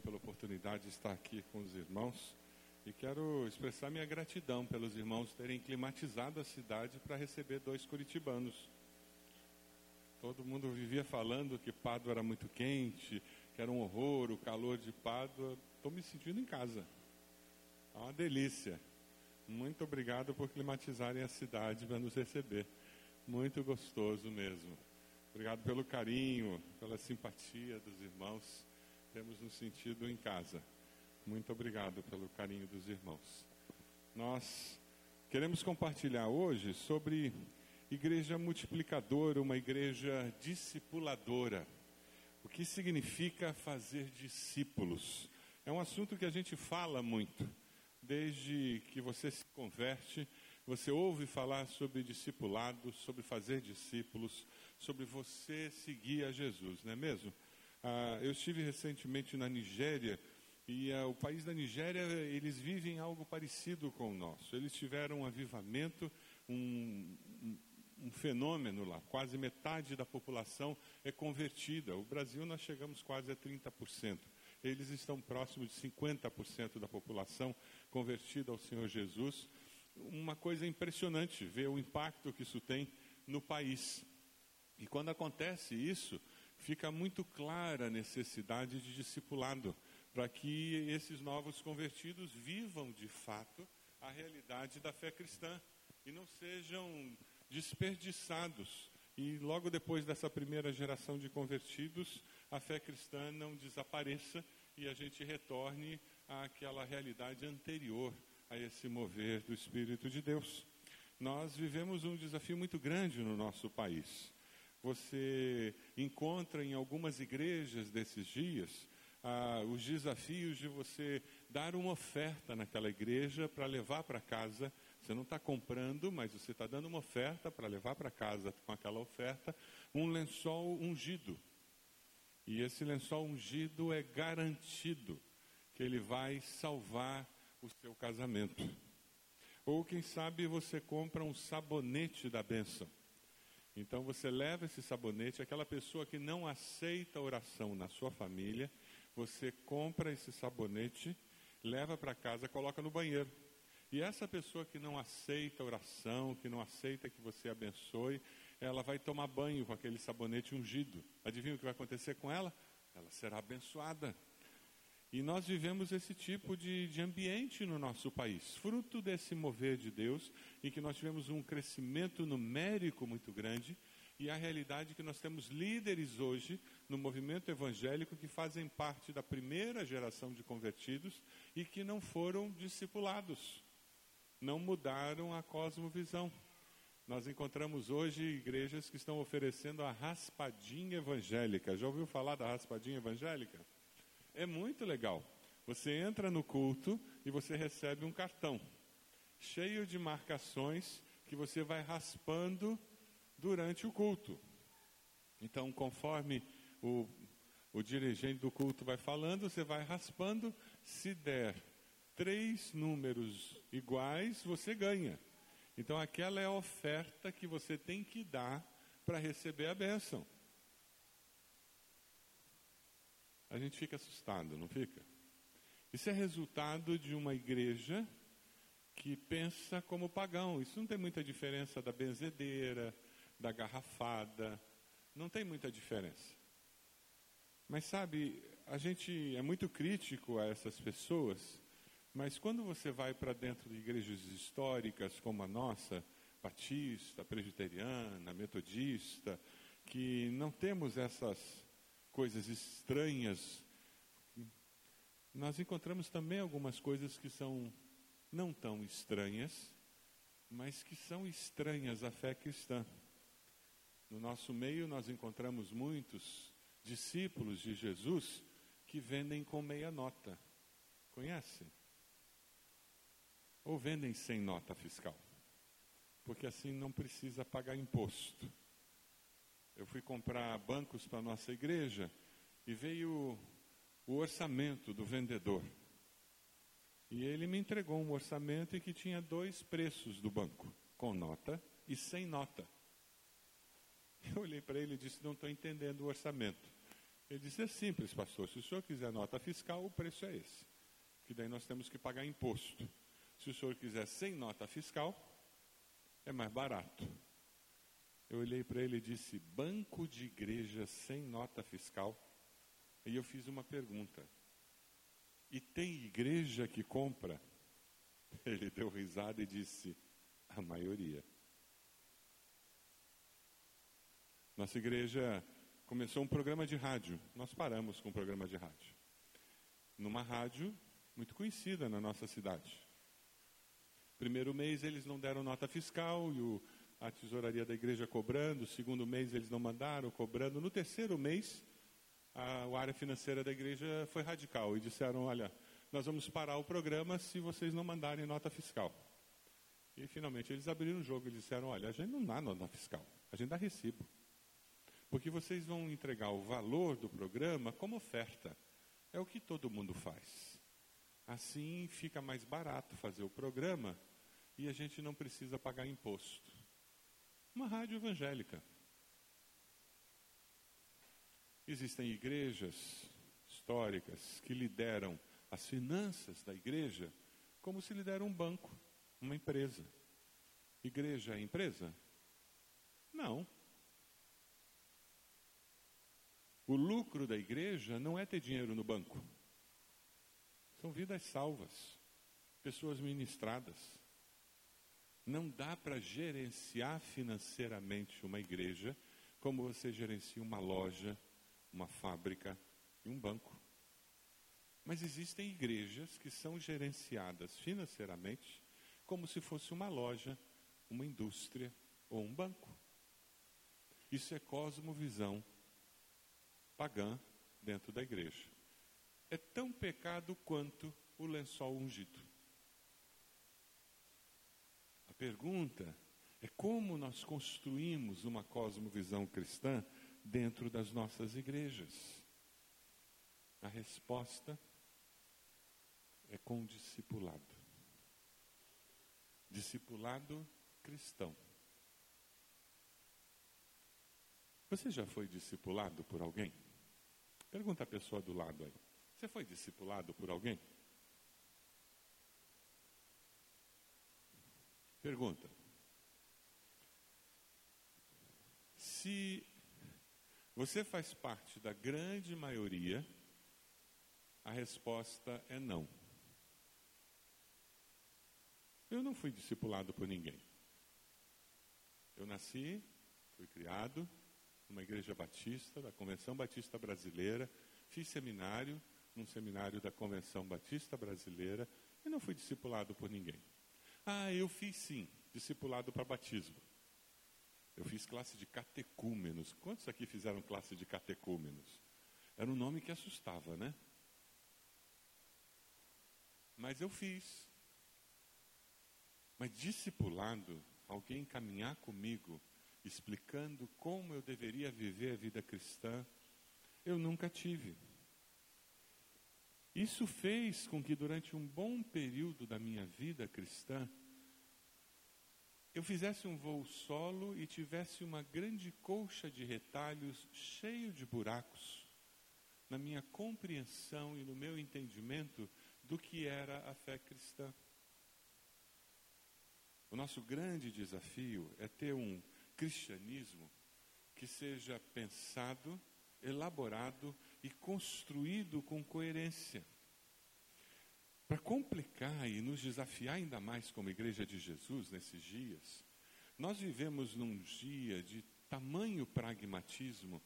pela oportunidade de estar aqui com os irmãos e quero expressar minha gratidão pelos irmãos terem climatizado a cidade para receber dois curitibanos. Todo mundo vivia falando que Pádua era muito quente, que era um horror, o calor de Pádua. Estou me sentindo em casa. É uma delícia. Muito obrigado por climatizarem a cidade para nos receber. Muito gostoso mesmo. Obrigado pelo carinho, pela simpatia dos irmãos. Temos nos sentido em casa. Muito obrigado pelo carinho dos irmãos. Nós queremos compartilhar hoje sobre igreja multiplicadora, uma igreja discipuladora. O que significa fazer discípulos? É um assunto que a gente fala muito. Desde que você se converte, você ouve falar sobre discipulado, sobre fazer discípulos, sobre você seguir a Jesus, não é mesmo? Ah, eu estive recentemente na Nigéria e ah, o país da Nigéria, eles vivem algo parecido com o nosso. Eles tiveram um avivamento, um, um, um fenômeno lá. Quase metade da população é convertida. O Brasil nós chegamos quase a 30%. Eles estão próximos de 50% da população convertida ao Senhor Jesus. Uma coisa impressionante ver o impacto que isso tem no país. E quando acontece isso, fica muito clara a necessidade de discipulado, para que esses novos convertidos vivam de fato a realidade da fé cristã e não sejam desperdiçados. E logo depois dessa primeira geração de convertidos, a fé cristã não desapareça e a gente retorne àquela realidade anterior a esse mover do Espírito de Deus. Nós vivemos um desafio muito grande no nosso país. Você encontra em algumas igrejas desses dias ah, os desafios de você dar uma oferta naquela igreja para levar para casa. Você não está comprando, mas você está dando uma oferta para levar para casa com aquela oferta um lençol ungido. E esse lençol ungido é garantido que ele vai salvar o seu casamento. Ou quem sabe você compra um sabonete da bênção. Então você leva esse sabonete, aquela pessoa que não aceita oração na sua família, você compra esse sabonete, leva para casa, coloca no banheiro. E essa pessoa que não aceita oração, que não aceita que você abençoe, ela vai tomar banho com aquele sabonete ungido. Adivinha o que vai acontecer com ela? Ela será abençoada. E nós vivemos esse tipo de, de ambiente no nosso país, fruto desse mover de Deus, em que nós tivemos um crescimento numérico muito grande, e a realidade é que nós temos líderes hoje no movimento evangélico que fazem parte da primeira geração de convertidos e que não foram discipulados, não mudaram a cosmovisão. Nós encontramos hoje igrejas que estão oferecendo a raspadinha evangélica. Já ouviu falar da raspadinha evangélica? É muito legal. Você entra no culto e você recebe um cartão cheio de marcações que você vai raspando durante o culto. Então, conforme o, o dirigente do culto vai falando, você vai raspando. Se der três números iguais, você ganha. Então, aquela é a oferta que você tem que dar para receber a bênção. A gente fica assustado, não fica? Isso é resultado de uma igreja que pensa como pagão. Isso não tem muita diferença da benzedeira, da garrafada, não tem muita diferença. Mas sabe, a gente é muito crítico a essas pessoas, mas quando você vai para dentro de igrejas históricas como a nossa, batista, presbiteriana, metodista, que não temos essas coisas estranhas, nós encontramos também algumas coisas que são não tão estranhas, mas que são estranhas à fé cristã. No nosso meio, nós encontramos muitos discípulos de Jesus que vendem com meia nota. Conhecem? Ou vendem sem nota fiscal. Porque assim não precisa pagar imposto eu fui comprar bancos para a nossa igreja e veio o orçamento do vendedor. E ele me entregou um orçamento em que tinha dois preços do banco, com nota e sem nota. Eu olhei para ele e disse: Não estou entendendo o orçamento. Ele disse: é simples, pastor. Se o senhor quiser nota fiscal, o preço é esse. Que daí nós temos que pagar imposto. Se o senhor quiser sem nota fiscal, é mais barato. Eu olhei para ele e disse: banco de igreja sem nota fiscal. E eu fiz uma pergunta: e tem igreja que compra? Ele deu risada e disse: a maioria. Nossa igreja começou um programa de rádio. Nós paramos com o um programa de rádio. Numa rádio muito conhecida na nossa cidade. Primeiro mês eles não deram nota fiscal e o, a tesouraria da igreja cobrando. Segundo mês eles não mandaram, cobrando. No terceiro mês, a, a área financeira da igreja foi radical e disseram: olha, nós vamos parar o programa se vocês não mandarem nota fiscal. E finalmente eles abriram o jogo e disseram: olha, a gente não dá nota fiscal, a gente dá recibo. Porque vocês vão entregar o valor do programa como oferta. É o que todo mundo faz. Assim fica mais barato fazer o programa e a gente não precisa pagar imposto. Uma rádio evangélica. Existem igrejas históricas que lideram as finanças da igreja como se lidera um banco, uma empresa. Igreja é empresa? Não. O lucro da igreja não é ter dinheiro no banco. São vidas salvas, pessoas ministradas. Não dá para gerenciar financeiramente uma igreja como você gerencia uma loja, uma fábrica e um banco. Mas existem igrejas que são gerenciadas financeiramente como se fosse uma loja, uma indústria ou um banco. Isso é cosmovisão pagã dentro da igreja. É tão pecado quanto o lençol ungido. Pergunta é como nós construímos uma cosmovisão cristã dentro das nossas igrejas. A resposta é com discipulado. Discipulado cristão. Você já foi discipulado por alguém? Pergunta a pessoa do lado aí. Você foi discipulado por alguém? Pergunta. Se você faz parte da grande maioria, a resposta é não. Eu não fui discipulado por ninguém. Eu nasci, fui criado numa igreja batista, da Convenção Batista Brasileira, fiz seminário num seminário da Convenção Batista Brasileira e não fui discipulado por ninguém. Ah, eu fiz sim, discipulado para batismo. Eu fiz classe de catecúmenos. Quantos aqui fizeram classe de catecúmenos? Era um nome que assustava, né? Mas eu fiz. Mas discipulado, alguém caminhar comigo, explicando como eu deveria viver a vida cristã, eu nunca tive. Isso fez com que durante um bom período da minha vida cristã, eu fizesse um voo solo e tivesse uma grande colcha de retalhos cheio de buracos na minha compreensão e no meu entendimento do que era a fé cristã. O nosso grande desafio é ter um cristianismo que seja pensado, elaborado e construído com coerência. Para complicar e nos desafiar ainda mais como Igreja de Jesus nesses dias, nós vivemos num dia de tamanho pragmatismo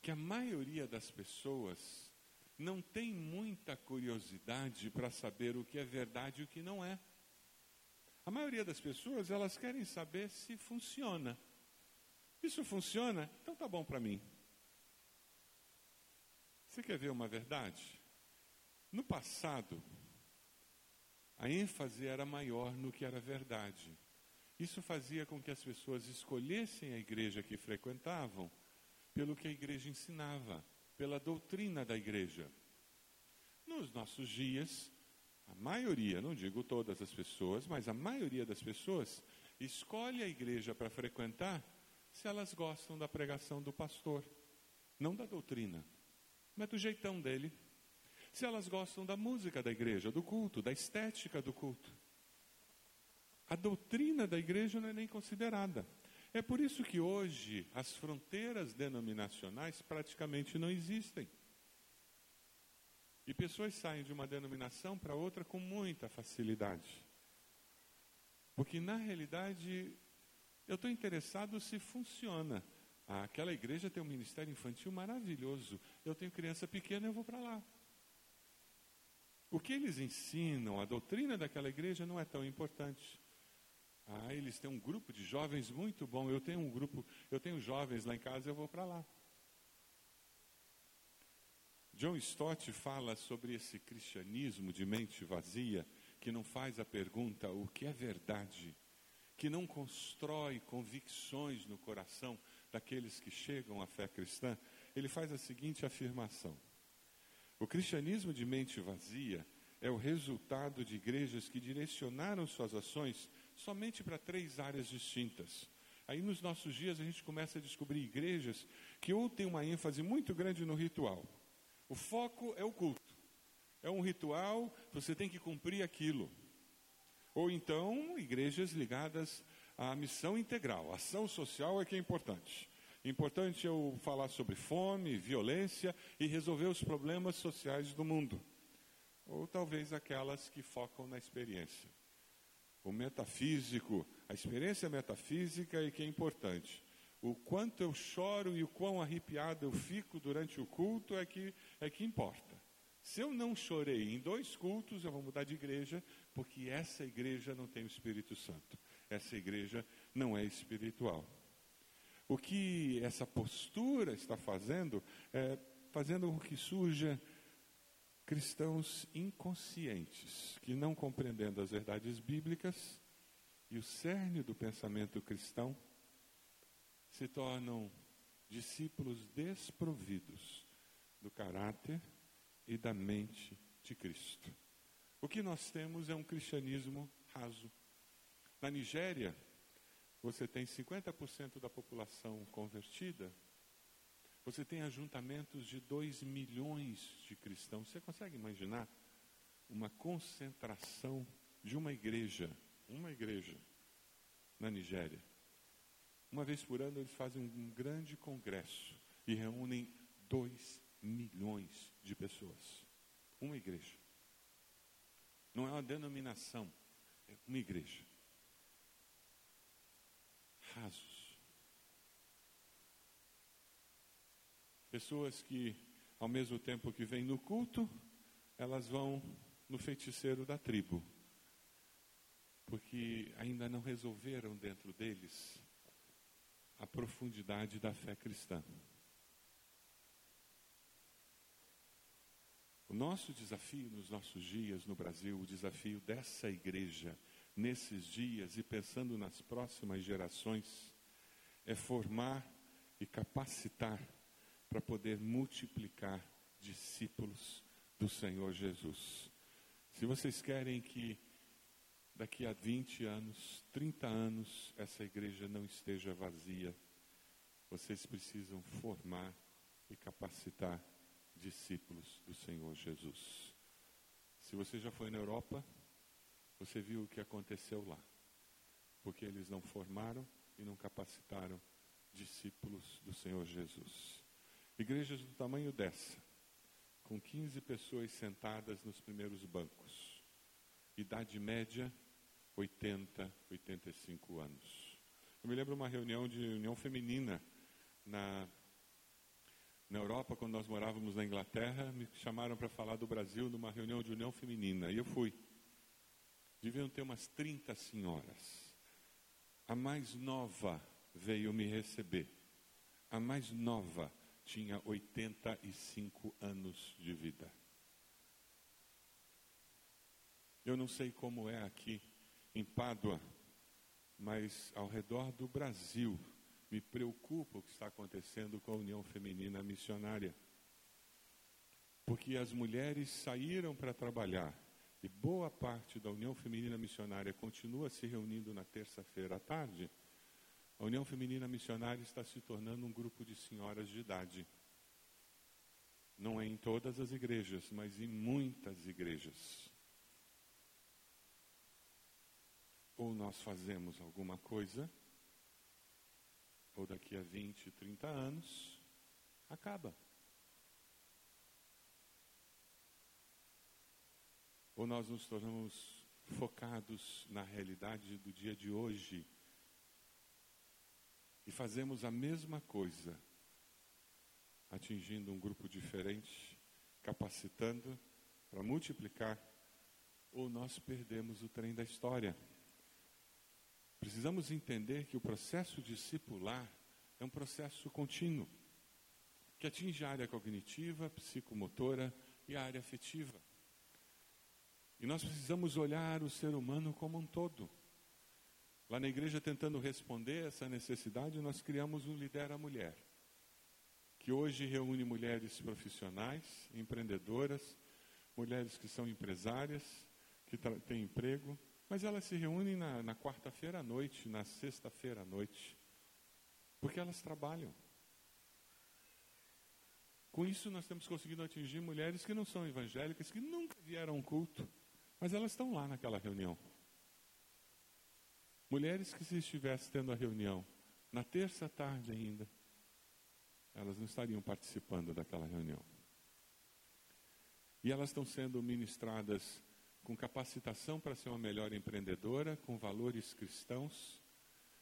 que a maioria das pessoas não tem muita curiosidade para saber o que é verdade e o que não é. A maioria das pessoas, elas querem saber se funciona. Isso funciona? Então tá bom para mim. Você quer ver uma verdade? No passado, a ênfase era maior no que era verdade. Isso fazia com que as pessoas escolhessem a igreja que frequentavam pelo que a igreja ensinava pela doutrina da igreja. Nos nossos dias, a maioria, não digo todas as pessoas, mas a maioria das pessoas escolhe a igreja para frequentar se elas gostam da pregação do pastor, não da doutrina. mas do jeitão dele. Se elas gostam da música da igreja, do culto, da estética do culto. A doutrina da igreja não é nem considerada. É por isso que hoje as fronteiras denominacionais praticamente não existem. E pessoas saem de uma denominação para outra com muita facilidade. Porque, na realidade, eu estou interessado se funciona. Ah, aquela igreja tem um ministério infantil maravilhoso. Eu tenho criança pequena, eu vou para lá. O que eles ensinam, a doutrina daquela igreja não é tão importante. Ah, eles têm um grupo de jovens muito bom. Eu tenho um grupo, eu tenho jovens lá em casa, eu vou para lá. John Stott fala sobre esse cristianismo de mente vazia, que não faz a pergunta o que é verdade, que não constrói convicções no coração daqueles que chegam à fé cristã. Ele faz a seguinte afirmação: o cristianismo de mente vazia é o resultado de igrejas que direcionaram suas ações somente para três áreas distintas. Aí nos nossos dias a gente começa a descobrir igrejas que ou têm uma ênfase muito grande no ritual. O foco é o culto. É um ritual, você tem que cumprir aquilo. Ou então, igrejas ligadas à missão integral. A ação social é que é importante. Importante eu falar sobre fome, violência e resolver os problemas sociais do mundo. Ou talvez aquelas que focam na experiência. O metafísico, a experiência metafísica e que é importante. O quanto eu choro e o quão arrepiado eu fico durante o culto é que, é que importa. Se eu não chorei em dois cultos, eu vou mudar de igreja, porque essa igreja não tem o Espírito Santo. Essa igreja não é espiritual. O que essa postura está fazendo é fazendo com que surja cristãos inconscientes, que não compreendendo as verdades bíblicas e o cerne do pensamento cristão, se tornam discípulos desprovidos do caráter e da mente de Cristo. O que nós temos é um cristianismo raso. Na Nigéria, você tem 50% da população convertida, você tem ajuntamentos de 2 milhões de cristãos. Você consegue imaginar uma concentração de uma igreja, uma igreja na Nigéria? Uma vez por ano eles fazem um grande congresso e reúnem 2 milhões de pessoas. Uma igreja. Não é uma denominação, é uma igreja rasos. Pessoas que, ao mesmo tempo que vêm no culto, elas vão no feiticeiro da tribo, porque ainda não resolveram dentro deles a profundidade da fé cristã. O nosso desafio nos nossos dias no Brasil, o desafio dessa igreja, nesses dias e pensando nas próximas gerações, é formar e capacitar para poder multiplicar discípulos do Senhor Jesus. Se vocês querem que daqui a 20 anos, 30 anos, essa igreja não esteja vazia, vocês precisam formar e capacitar discípulos do Senhor Jesus. Se você já foi na Europa, você viu o que aconteceu lá. Porque eles não formaram e não capacitaram discípulos do Senhor Jesus. Igrejas do tamanho dessa, com 15 pessoas sentadas nos primeiros bancos. Idade média, 80, 85 anos. Eu me lembro uma reunião de união feminina na, na Europa, quando nós morávamos na Inglaterra, me chamaram para falar do Brasil numa reunião de união feminina. E eu fui. Deviam ter umas 30 senhoras. A mais nova veio me receber. A mais nova tinha 85 anos de vida. Eu não sei como é aqui em Pádua, mas ao redor do Brasil me preocupa o que está acontecendo com a União Feminina Missionária. Porque as mulheres saíram para trabalhar e boa parte da União Feminina Missionária continua se reunindo na terça-feira à tarde, a União Feminina Missionária está se tornando um grupo de senhoras de idade. Não é em todas as igrejas, mas em muitas igrejas. Ou nós fazemos alguma coisa, ou daqui a 20, 30 anos, acaba. Ou nós nos tornamos focados na realidade do dia de hoje e fazemos a mesma coisa, atingindo um grupo diferente, capacitando para multiplicar, ou nós perdemos o trem da história. Precisamos entender que o processo discipular é um processo contínuo, que atinge a área cognitiva, psicomotora e a área afetiva. E nós precisamos olhar o ser humano como um todo. Lá na igreja, tentando responder essa necessidade, nós criamos o Lidera Mulher, que hoje reúne mulheres profissionais, empreendedoras, mulheres que são empresárias, que têm emprego, mas elas se reúnem na, na quarta-feira à noite, na sexta-feira à noite, porque elas trabalham. Com isso, nós temos conseguido atingir mulheres que não são evangélicas, que nunca vieram a um culto, mas elas estão lá naquela reunião. Mulheres que se estivesse tendo a reunião na terça tarde ainda, elas não estariam participando daquela reunião. E elas estão sendo ministradas com capacitação para ser uma melhor empreendedora, com valores cristãos.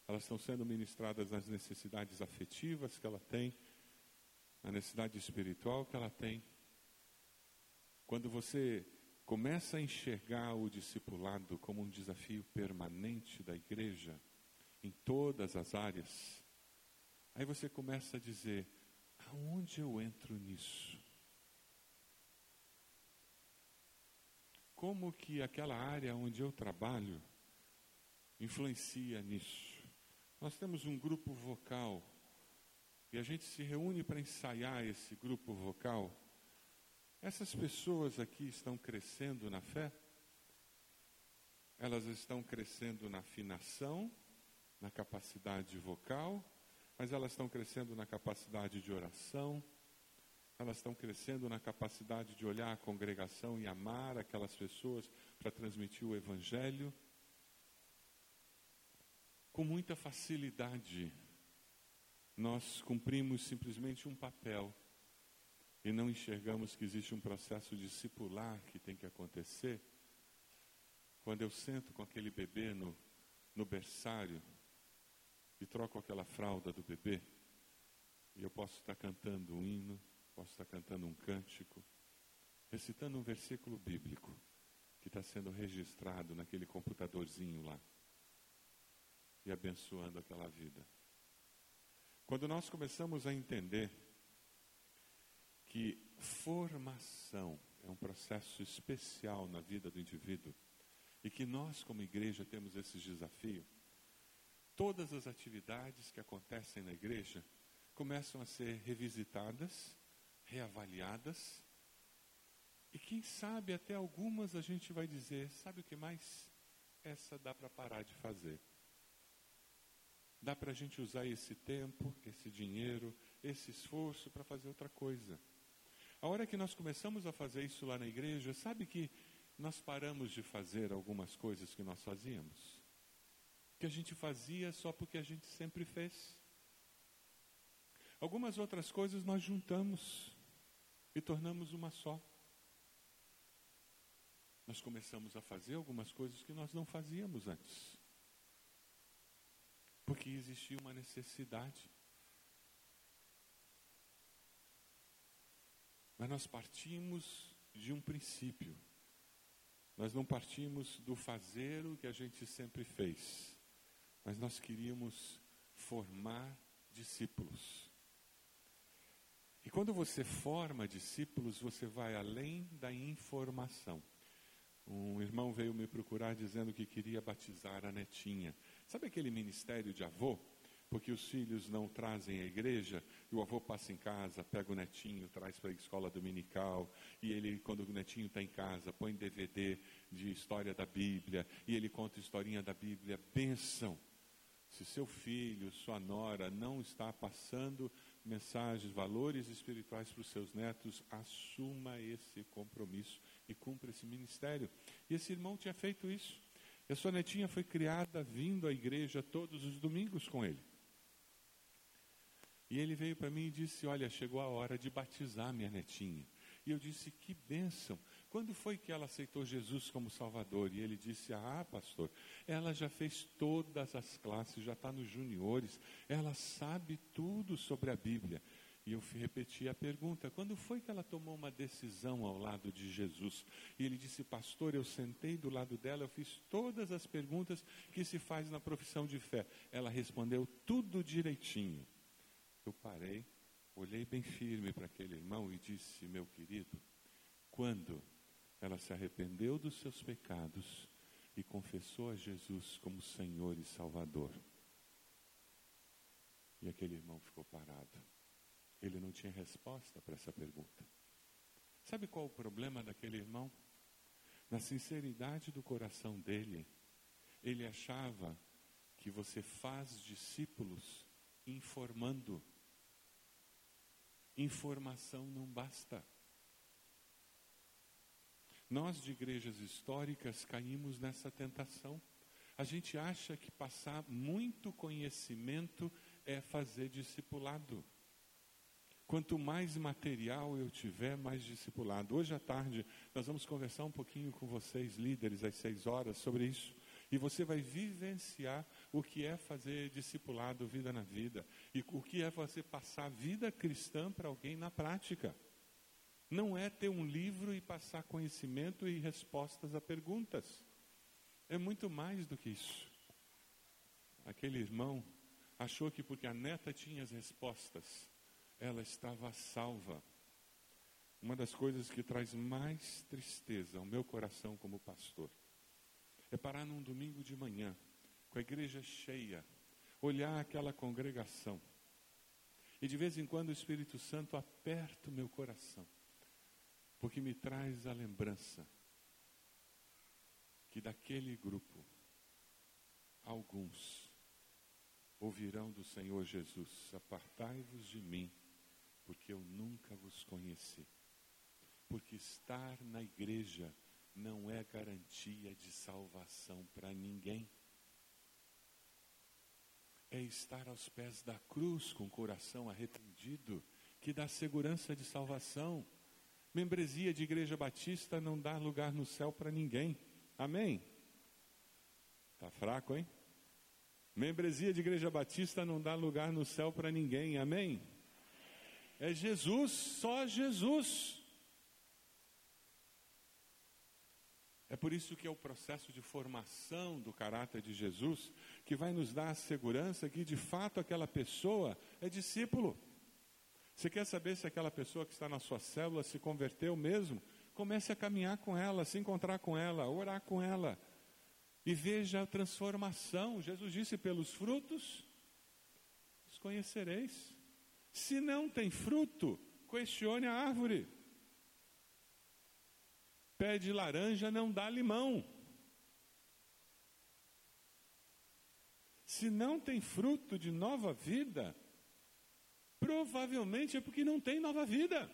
Elas estão sendo ministradas nas necessidades afetivas que ela tem, na necessidade espiritual que ela tem. Quando você começa a enxergar o discipulado como um desafio permanente da igreja, em todas as áreas, aí você começa a dizer: aonde eu entro nisso? Como que aquela área onde eu trabalho influencia nisso? Nós temos um grupo vocal e a gente se reúne para ensaiar esse grupo vocal essas pessoas aqui estão crescendo na fé? Elas estão crescendo na afinação, na capacidade vocal, mas elas estão crescendo na capacidade de oração, elas estão crescendo na capacidade de olhar a congregação e amar aquelas pessoas para transmitir o Evangelho. Com muita facilidade, nós cumprimos simplesmente um papel e não enxergamos que existe um processo discipular que tem que acontecer, quando eu sento com aquele bebê no, no berçário e troco aquela fralda do bebê, e eu posso estar cantando um hino, posso estar cantando um cântico, recitando um versículo bíblico que está sendo registrado naquele computadorzinho lá e abençoando aquela vida. Quando nós começamos a entender que formação é um processo especial na vida do indivíduo e que nós, como igreja, temos esse desafio. Todas as atividades que acontecem na igreja começam a ser revisitadas, reavaliadas, e quem sabe até algumas a gente vai dizer: sabe o que mais? Essa dá para parar de fazer. Dá para a gente usar esse tempo, esse dinheiro, esse esforço para fazer outra coisa. A hora que nós começamos a fazer isso lá na igreja, sabe que nós paramos de fazer algumas coisas que nós fazíamos? Que a gente fazia só porque a gente sempre fez. Algumas outras coisas nós juntamos e tornamos uma só. Nós começamos a fazer algumas coisas que nós não fazíamos antes. Porque existia uma necessidade. Mas nós partimos de um princípio. Nós não partimos do fazer o que a gente sempre fez, mas nós queríamos formar discípulos. E quando você forma discípulos, você vai além da informação. Um irmão veio me procurar dizendo que queria batizar a netinha. Sabe aquele ministério de avô? porque os filhos não trazem a igreja, e o avô passa em casa, pega o netinho, traz para a escola dominical, e ele, quando o netinho está em casa, põe DVD de história da Bíblia, e ele conta historinha da Bíblia, bênção. Se seu filho, sua nora não está passando mensagens, valores espirituais para os seus netos, assuma esse compromisso e cumpra esse ministério. E esse irmão tinha feito isso. E a sua netinha foi criada vindo à igreja todos os domingos com ele. E ele veio para mim e disse: Olha, chegou a hora de batizar minha netinha. E eu disse: Que bênção. Quando foi que ela aceitou Jesus como Salvador? E ele disse: Ah, pastor, ela já fez todas as classes, já está nos juniores, ela sabe tudo sobre a Bíblia. E eu repeti a pergunta: quando foi que ela tomou uma decisão ao lado de Jesus? E ele disse: Pastor, eu sentei do lado dela, eu fiz todas as perguntas que se faz na profissão de fé. Ela respondeu tudo direitinho. Eu parei, olhei bem firme para aquele irmão e disse: Meu querido, quando ela se arrependeu dos seus pecados e confessou a Jesus como Senhor e Salvador. E aquele irmão ficou parado. Ele não tinha resposta para essa pergunta. Sabe qual o problema daquele irmão? Na sinceridade do coração dele, ele achava que você faz discípulos informando Informação não basta. Nós de igrejas históricas caímos nessa tentação. A gente acha que passar muito conhecimento é fazer discipulado. Quanto mais material eu tiver, mais discipulado. Hoje à tarde nós vamos conversar um pouquinho com vocês, líderes, às seis horas, sobre isso. E você vai vivenciar o que é fazer discipulado, vida na vida. E o que é você passar vida cristã para alguém na prática. Não é ter um livro e passar conhecimento e respostas a perguntas. É muito mais do que isso. Aquele irmão achou que porque a neta tinha as respostas, ela estava salva. Uma das coisas que traz mais tristeza ao meu coração como pastor é parar num domingo de manhã, com a igreja cheia, olhar aquela congregação. E de vez em quando o Espírito Santo aperta o meu coração, porque me traz a lembrança que daquele grupo, alguns ouvirão do Senhor Jesus: Apartai-vos de mim, porque eu nunca vos conheci. Porque estar na igreja não é garantia de salvação para ninguém. É estar aos pés da cruz com o coração arrependido que dá segurança de salvação. Membresia de igreja batista não dá lugar no céu para ninguém. Amém? Tá fraco, hein? Membresia de igreja batista não dá lugar no céu para ninguém. Amém? É Jesus, só Jesus. É por isso que é o processo de formação do caráter de Jesus que vai nos dar a segurança que de fato aquela pessoa é discípulo. Você quer saber se aquela pessoa que está na sua célula se converteu mesmo? Comece a caminhar com ela, se encontrar com ela, orar com ela. E veja a transformação. Jesus disse: pelos frutos os conhecereis. Se não tem fruto, questione a árvore. Pé de laranja não dá limão. Se não tem fruto de nova vida, provavelmente é porque não tem nova vida.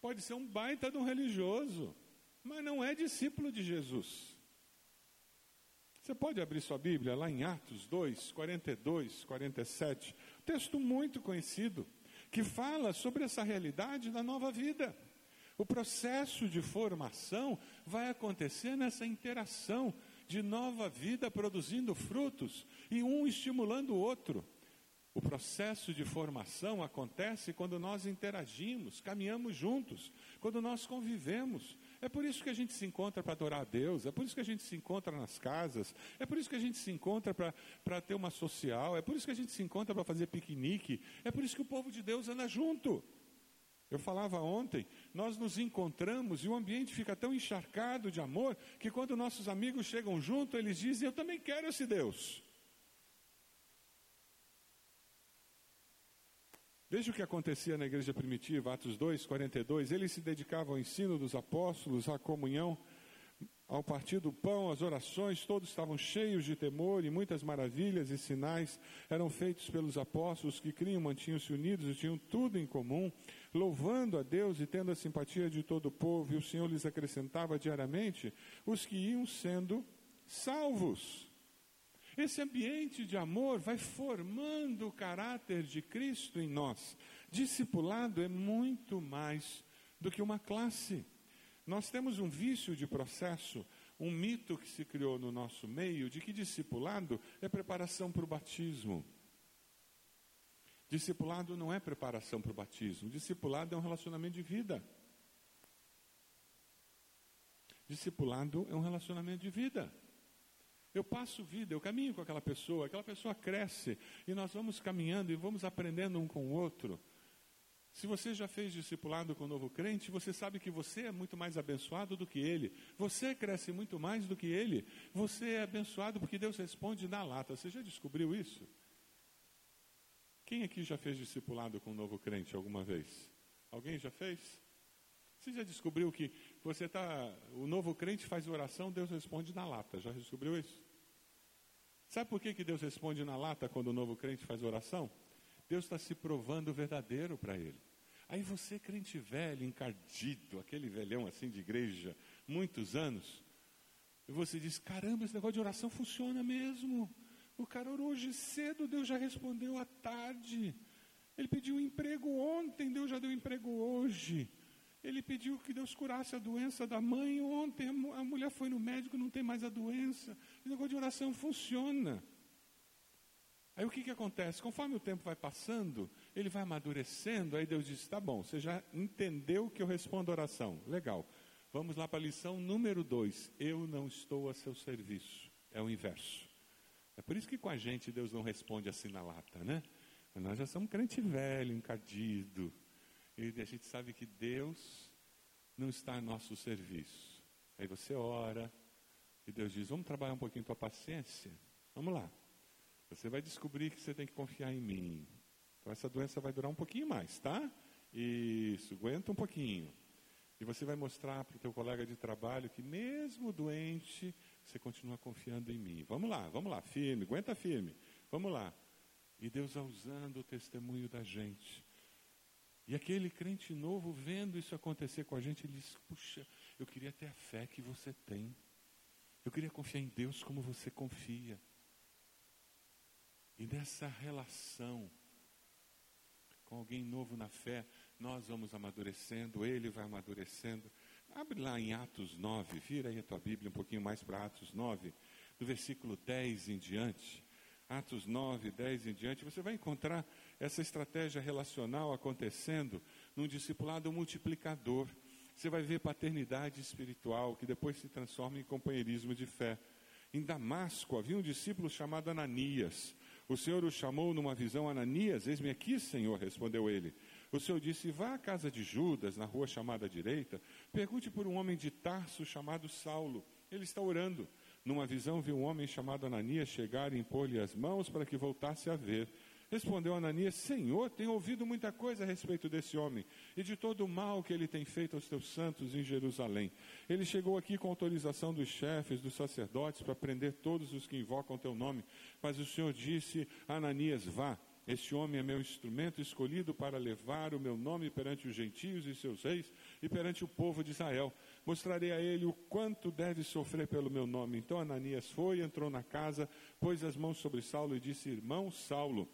Pode ser um baita de um religioso, mas não é discípulo de Jesus. Você pode abrir sua Bíblia lá em Atos 2, 42, 47, texto muito conhecido, que fala sobre essa realidade da nova vida. O processo de formação vai acontecer nessa interação de nova vida produzindo frutos e um estimulando o outro. O processo de formação acontece quando nós interagimos, caminhamos juntos, quando nós convivemos. É por isso que a gente se encontra para adorar a Deus, é por isso que a gente se encontra nas casas, é por isso que a gente se encontra para ter uma social, é por isso que a gente se encontra para fazer piquenique, é por isso que o povo de Deus anda junto. Eu falava ontem, nós nos encontramos e o ambiente fica tão encharcado de amor que quando nossos amigos chegam junto, eles dizem: Eu também quero esse Deus. Veja o que acontecia na igreja primitiva, Atos 2, 42. Eles se dedicavam ao ensino dos apóstolos, à comunhão, Ao partir do pão, as orações, todos estavam cheios de temor e muitas maravilhas e sinais eram feitos pelos apóstolos que criam, mantinham-se unidos e tinham tudo em comum, louvando a Deus e tendo a simpatia de todo o povo, e o Senhor lhes acrescentava diariamente os que iam sendo salvos. Esse ambiente de amor vai formando o caráter de Cristo em nós. Discipulado é muito mais do que uma classe. Nós temos um vício de processo, um mito que se criou no nosso meio de que discipulado é preparação para o batismo. Discipulado não é preparação para o batismo, discipulado é um relacionamento de vida. Discipulado é um relacionamento de vida. Eu passo vida, eu caminho com aquela pessoa, aquela pessoa cresce e nós vamos caminhando e vamos aprendendo um com o outro. Se você já fez discipulado com o novo crente, você sabe que você é muito mais abençoado do que ele. Você cresce muito mais do que ele. Você é abençoado porque Deus responde na lata. Você já descobriu isso? Quem aqui já fez discipulado com o novo crente alguma vez? Alguém já fez? Você já descobriu que você está. O novo crente faz oração, Deus responde na lata. Já descobriu isso? Sabe por que, que Deus responde na lata quando o novo crente faz oração? Deus está se provando verdadeiro para ele. Aí você, crente velho, encardido, aquele velhão assim de igreja, muitos anos, e você diz: caramba, esse negócio de oração funciona mesmo. O cara orou hoje cedo, Deus já respondeu à tarde. Ele pediu emprego ontem, Deus já deu emprego hoje. Ele pediu que Deus curasse a doença da mãe ontem, a mulher foi no médico, não tem mais a doença. O negócio de oração funciona. Aí o que, que acontece? Conforme o tempo vai passando, ele vai amadurecendo, aí Deus diz: tá bom, você já entendeu que eu respondo oração. Legal. Vamos lá para a lição número dois. Eu não estou a seu serviço. É o inverso. É por isso que com a gente Deus não responde assim na lata, né? Nós já somos crente velho, encardido. E a gente sabe que Deus não está a nosso serviço. Aí você ora, e Deus diz: Vamos trabalhar um pouquinho tua paciência? Vamos lá. Você vai descobrir que você tem que confiar em mim. Então essa doença vai durar um pouquinho mais, tá? Isso, aguenta um pouquinho. E você vai mostrar para o teu colega de trabalho que mesmo doente, você continua confiando em mim. Vamos lá, vamos lá, firme, aguenta firme. Vamos lá. E Deus vai usando o testemunho da gente. E aquele crente novo, vendo isso acontecer com a gente, ele diz: Puxa, eu queria ter a fé que você tem. Eu queria confiar em Deus como você confia. E nessa relação com alguém novo na fé, nós vamos amadurecendo, ele vai amadurecendo. Abre lá em Atos 9, vira aí a tua Bíblia um pouquinho mais para Atos 9, do versículo 10 em diante. Atos 9, 10 em diante, você vai encontrar essa estratégia relacional acontecendo num discipulado multiplicador. Você vai ver paternidade espiritual, que depois se transforma em companheirismo de fé. Em Damasco havia um discípulo chamado Ananias. O Senhor o chamou numa visão, Ananias, eis-me aqui, Senhor, respondeu ele. O Senhor disse: Vá à casa de Judas, na rua chamada direita, pergunte por um homem de Tarso chamado Saulo. Ele está orando. Numa visão, viu um homem chamado Ananias chegar e impor-lhe as mãos para que voltasse a ver. Respondeu Ananias: Senhor, tenho ouvido muita coisa a respeito desse homem e de todo o mal que ele tem feito aos teus santos em Jerusalém. Ele chegou aqui com autorização dos chefes, dos sacerdotes, para prender todos os que invocam teu nome. Mas o Senhor disse: Ananias, vá. Este homem é meu instrumento escolhido para levar o meu nome perante os gentios e seus reis e perante o povo de Israel. Mostrarei a ele o quanto deve sofrer pelo meu nome. Então Ananias foi, entrou na casa, pôs as mãos sobre Saulo e disse: Irmão Saulo,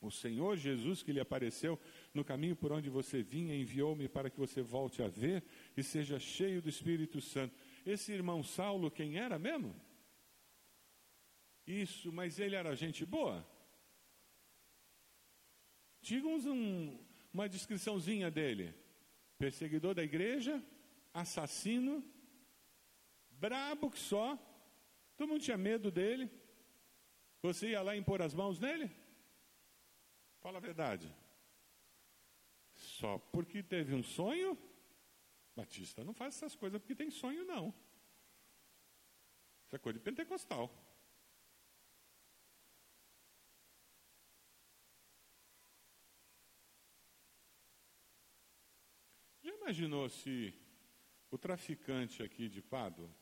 o Senhor Jesus que lhe apareceu no caminho por onde você vinha enviou-me para que você volte a ver e seja cheio do Espírito Santo. Esse irmão Saulo, quem era mesmo? Isso, mas ele era gente boa? Diga-nos um, uma descriçãozinha dele: perseguidor da igreja, assassino, brabo que só, todo mundo tinha medo dele. Você ia lá impor as mãos nele? Fala a verdade. Só porque teve um sonho, Batista não faz essas coisas porque tem sonho, não. Isso é coisa de pentecostal. Já imaginou se o traficante aqui de Pado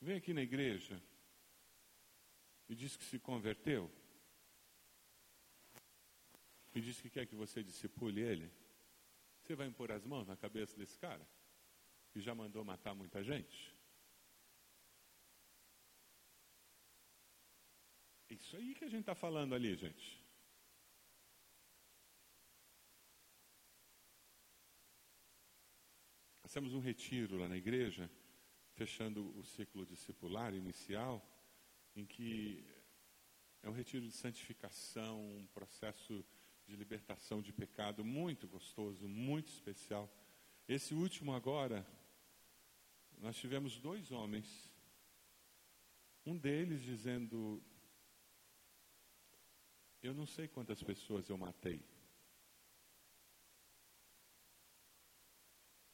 vem aqui na igreja e diz que se converteu, e diz que quer que você discipule ele, você vai impor as mãos na cabeça desse cara? Que já mandou matar muita gente? Isso aí que a gente está falando ali, gente. Nós temos um retiro lá na igreja, fechando o ciclo discipular inicial, em que é um retiro de santificação, um processo de libertação de pecado muito gostoso, muito especial. Esse último agora, nós tivemos dois homens, um deles dizendo: Eu não sei quantas pessoas eu matei.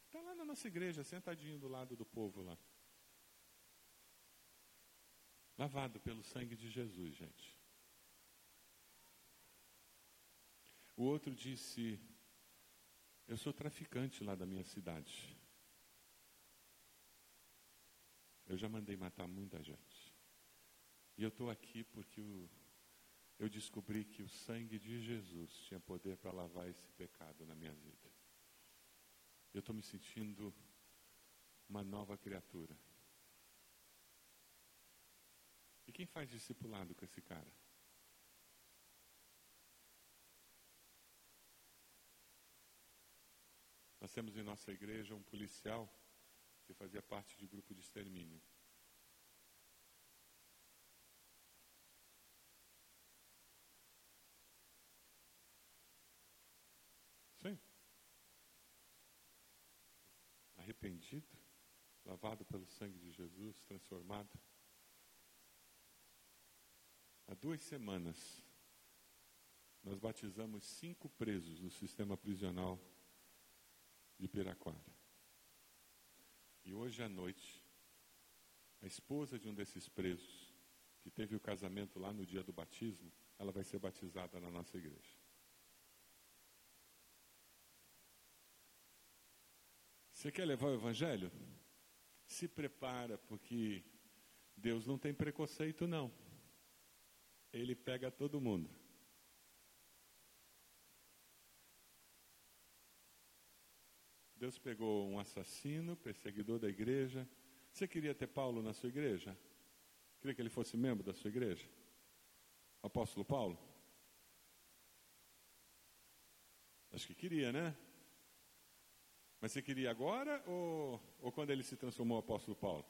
Está lá na nossa igreja, sentadinho do lado do povo lá. Lavado pelo sangue de Jesus, gente. O outro disse: Eu sou traficante lá da minha cidade. Eu já mandei matar muita gente. E eu estou aqui porque eu descobri que o sangue de Jesus tinha poder para lavar esse pecado na minha vida. Eu estou me sentindo uma nova criatura. E quem faz discipulado com esse cara? Nós temos em nossa igreja um policial que fazia parte de grupo de extermínio. Sim. Arrependido, lavado pelo sangue de Jesus, transformado. Há duas semanas, nós batizamos cinco presos no sistema prisional de Piraquara. E hoje à noite, a esposa de um desses presos, que teve o casamento lá no dia do batismo, ela vai ser batizada na nossa igreja. Você quer levar o evangelho? Se prepara, porque Deus não tem preconceito, não. Ele pega todo mundo. Deus pegou um assassino, perseguidor da igreja. Você queria ter Paulo na sua igreja? Queria que ele fosse membro da sua igreja? Apóstolo Paulo? Acho que queria, né? Mas você queria agora ou, ou quando ele se transformou apóstolo Paulo?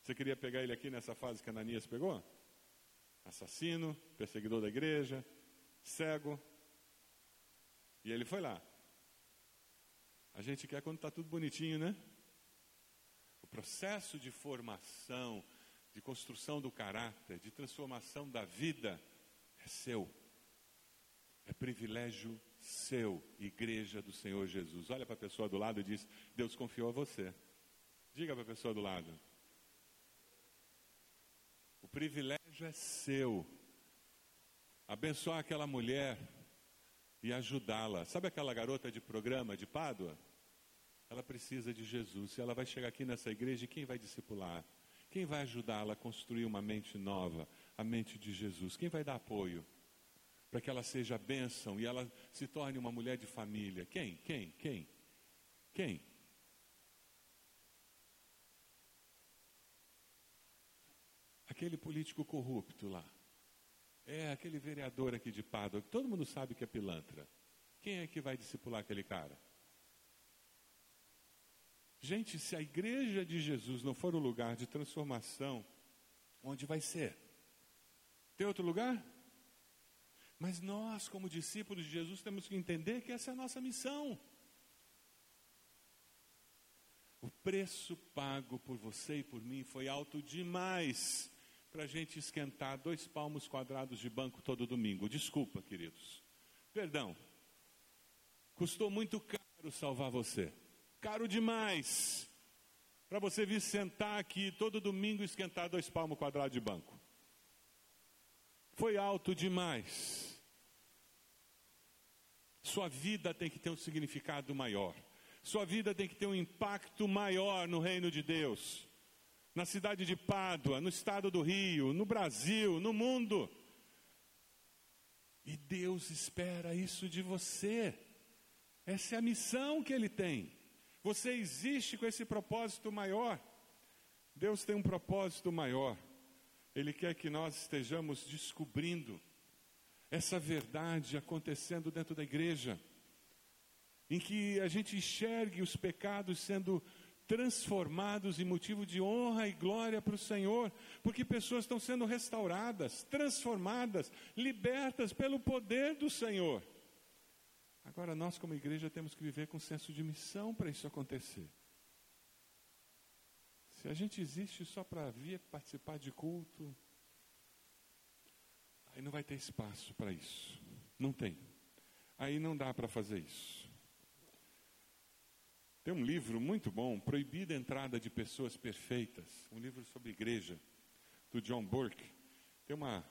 Você queria pegar ele aqui nessa fase que Ananias pegou? Assassino, perseguidor da igreja, cego. E ele foi lá. A gente quer quando está tudo bonitinho, né? O processo de formação, de construção do caráter, de transformação da vida é seu. É privilégio seu, igreja do Senhor Jesus. Olha para a pessoa do lado e diz: Deus confiou a você. Diga para a pessoa do lado. O privilégio é seu. Abençoar aquela mulher e ajudá-la. Sabe aquela garota de programa de Pádua? Ela precisa de Jesus. E ela vai chegar aqui nessa igreja e quem vai discipular? Quem vai ajudá-la a construir uma mente nova, a mente de Jesus? Quem vai dar apoio? Para que ela seja bênção e ela se torne uma mulher de família. Quem? Quem? Quem? Quem? Aquele político corrupto lá. É aquele vereador aqui de Pádua, que todo mundo sabe que é pilantra. Quem é que vai discipular aquele cara? Gente, se a igreja de Jesus não for o lugar de transformação, onde vai ser? Tem outro lugar? Mas nós, como discípulos de Jesus, temos que entender que essa é a nossa missão. O preço pago por você e por mim foi alto demais para a gente esquentar dois palmos quadrados de banco todo domingo. Desculpa, queridos. Perdão. Custou muito caro salvar você caro demais para você vir sentar aqui todo domingo e esquentar dois palmos quadrados de banco. Foi alto demais. Sua vida tem que ter um significado maior. Sua vida tem que ter um impacto maior no reino de Deus. Na cidade de Pádua, no estado do Rio, no Brasil, no mundo. E Deus espera isso de você. Essa é a missão que Ele tem. Você existe com esse propósito maior. Deus tem um propósito maior. Ele quer que nós estejamos descobrindo essa verdade acontecendo dentro da igreja, em que a gente enxergue os pecados sendo transformados em motivo de honra e glória para o Senhor, porque pessoas estão sendo restauradas, transformadas, libertas pelo poder do Senhor. Agora, nós, como igreja, temos que viver com senso de missão para isso acontecer. Se a gente existe só para vir participar de culto, aí não vai ter espaço para isso. Não tem. Aí não dá para fazer isso. Tem um livro muito bom, Proibida a Entrada de Pessoas Perfeitas, um livro sobre igreja, do John Burke. Tem uma,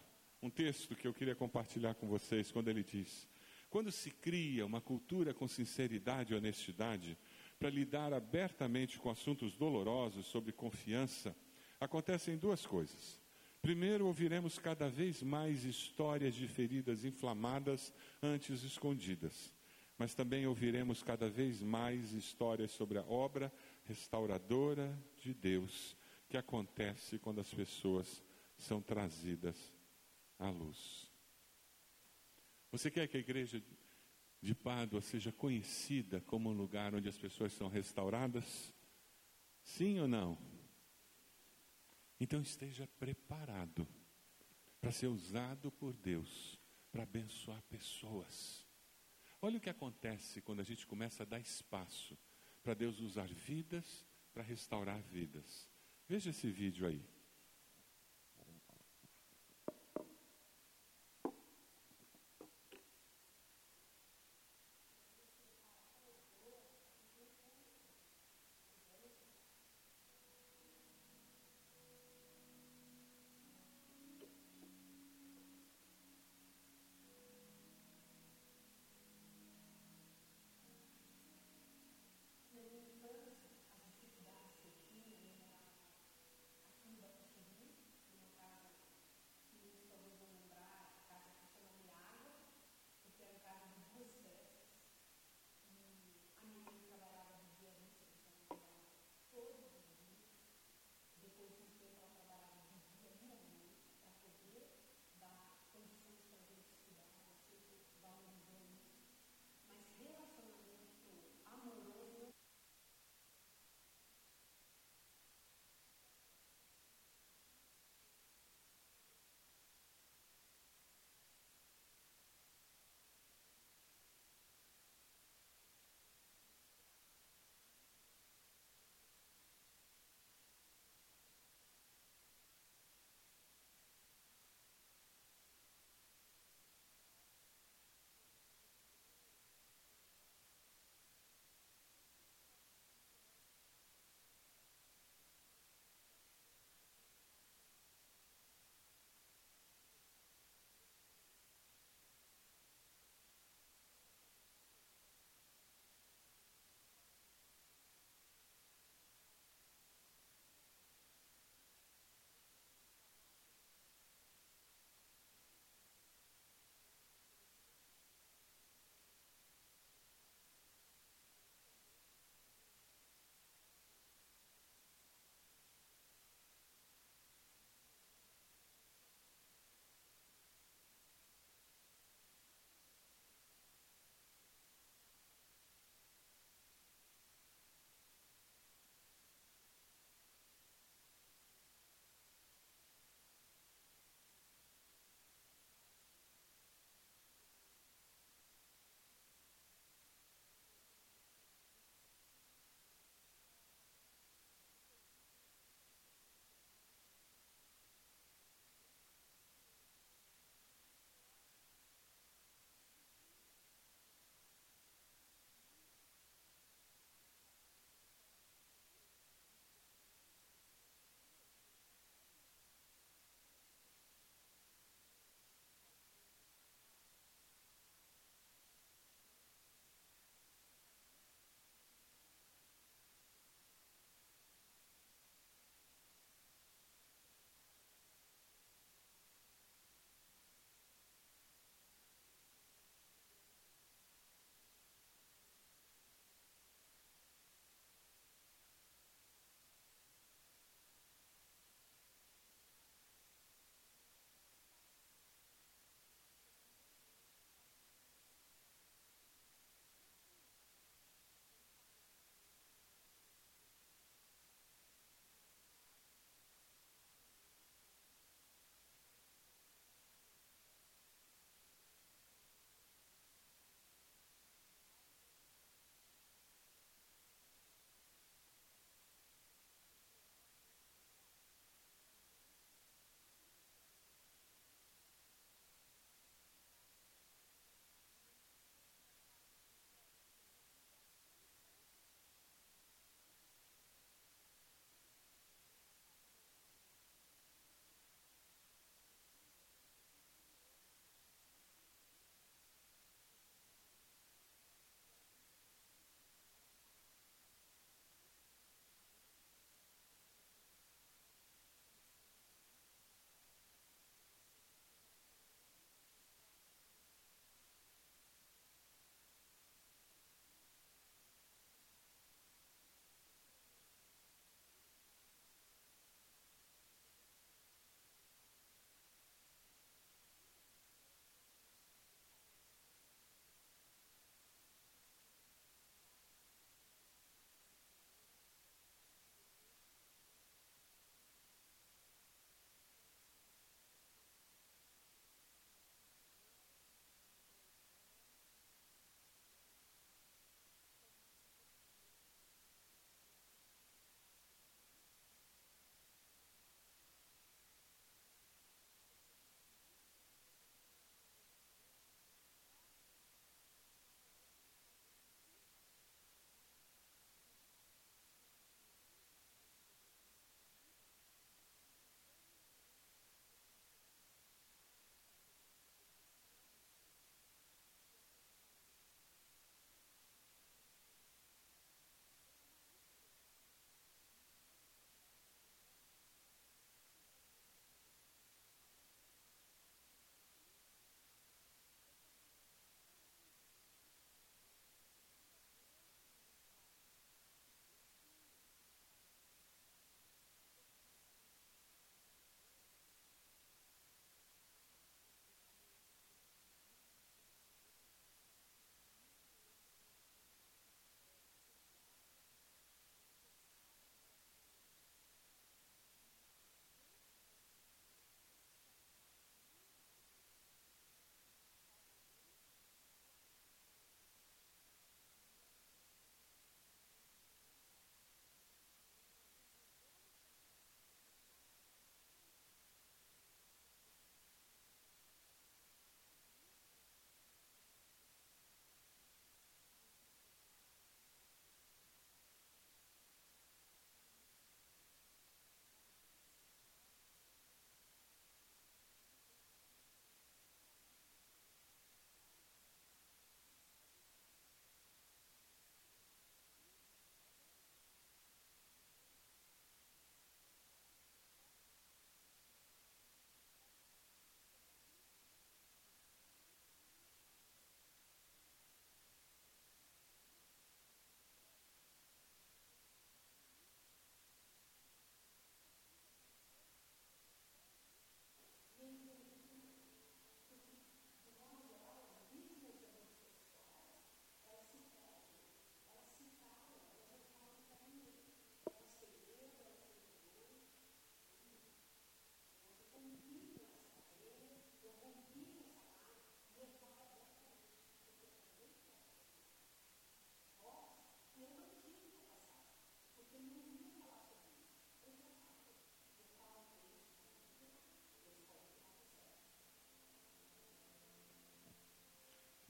um texto que eu queria compartilhar com vocês, quando ele diz: Quando se cria uma cultura com sinceridade e honestidade, para lidar abertamente com assuntos dolorosos sobre confiança, acontecem duas coisas. Primeiro, ouviremos cada vez mais histórias de feridas inflamadas antes escondidas mas também ouviremos cada vez mais histórias sobre a obra restauradora de Deus que acontece quando as pessoas são trazidas à luz. Você quer que a igreja de Pádua seja conhecida como um lugar onde as pessoas são restauradas? Sim ou não? Então esteja preparado para ser usado por Deus para abençoar pessoas. Olha o que acontece quando a gente começa a dar espaço para Deus usar vidas para restaurar vidas. Veja esse vídeo aí.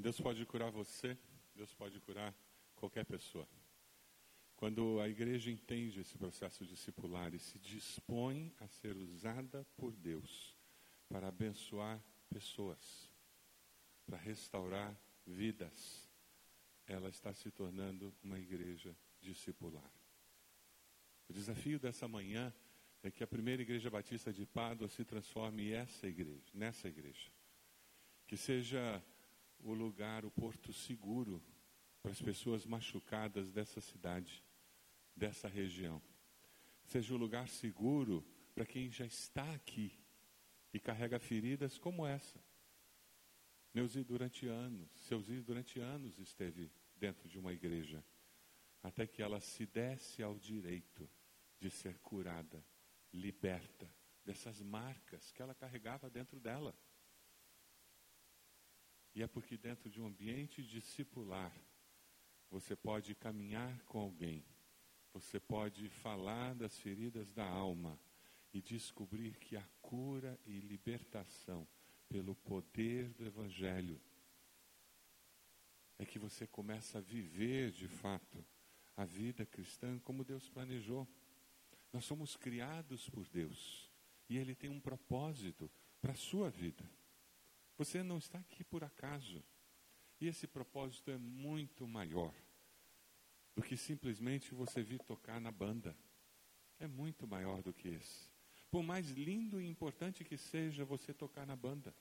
Deus pode curar você, Deus pode curar qualquer pessoa. Quando a igreja entende esse processo discipular e se dispõe a ser usada por Deus para abençoar pessoas, para restaurar vidas, ela está se tornando uma igreja discipular. O desafio dessa manhã é que a primeira igreja batista de Pádua se transforme essa igreja, nessa igreja. Que seja o lugar, o porto seguro para as pessoas machucadas dessa cidade, dessa região. Seja o lugar seguro para quem já está aqui e carrega feridas como essa. Neuzi durante anos, Seuzi durante anos esteve dentro de uma igreja, até que ela se desse ao direito de ser curada, liberta dessas marcas que ela carregava dentro dela. E é porque dentro de um ambiente discipular, você pode caminhar com alguém, você pode falar das feridas da alma e descobrir que a cura e libertação pelo poder do Evangelho é que você começa a viver de fato a vida cristã como Deus planejou. Nós somos criados por Deus e Ele tem um propósito para a sua vida. Você não está aqui por acaso. E esse propósito é muito maior do que simplesmente você vir tocar na banda. É muito maior do que esse. Por mais lindo e importante que seja você tocar na banda,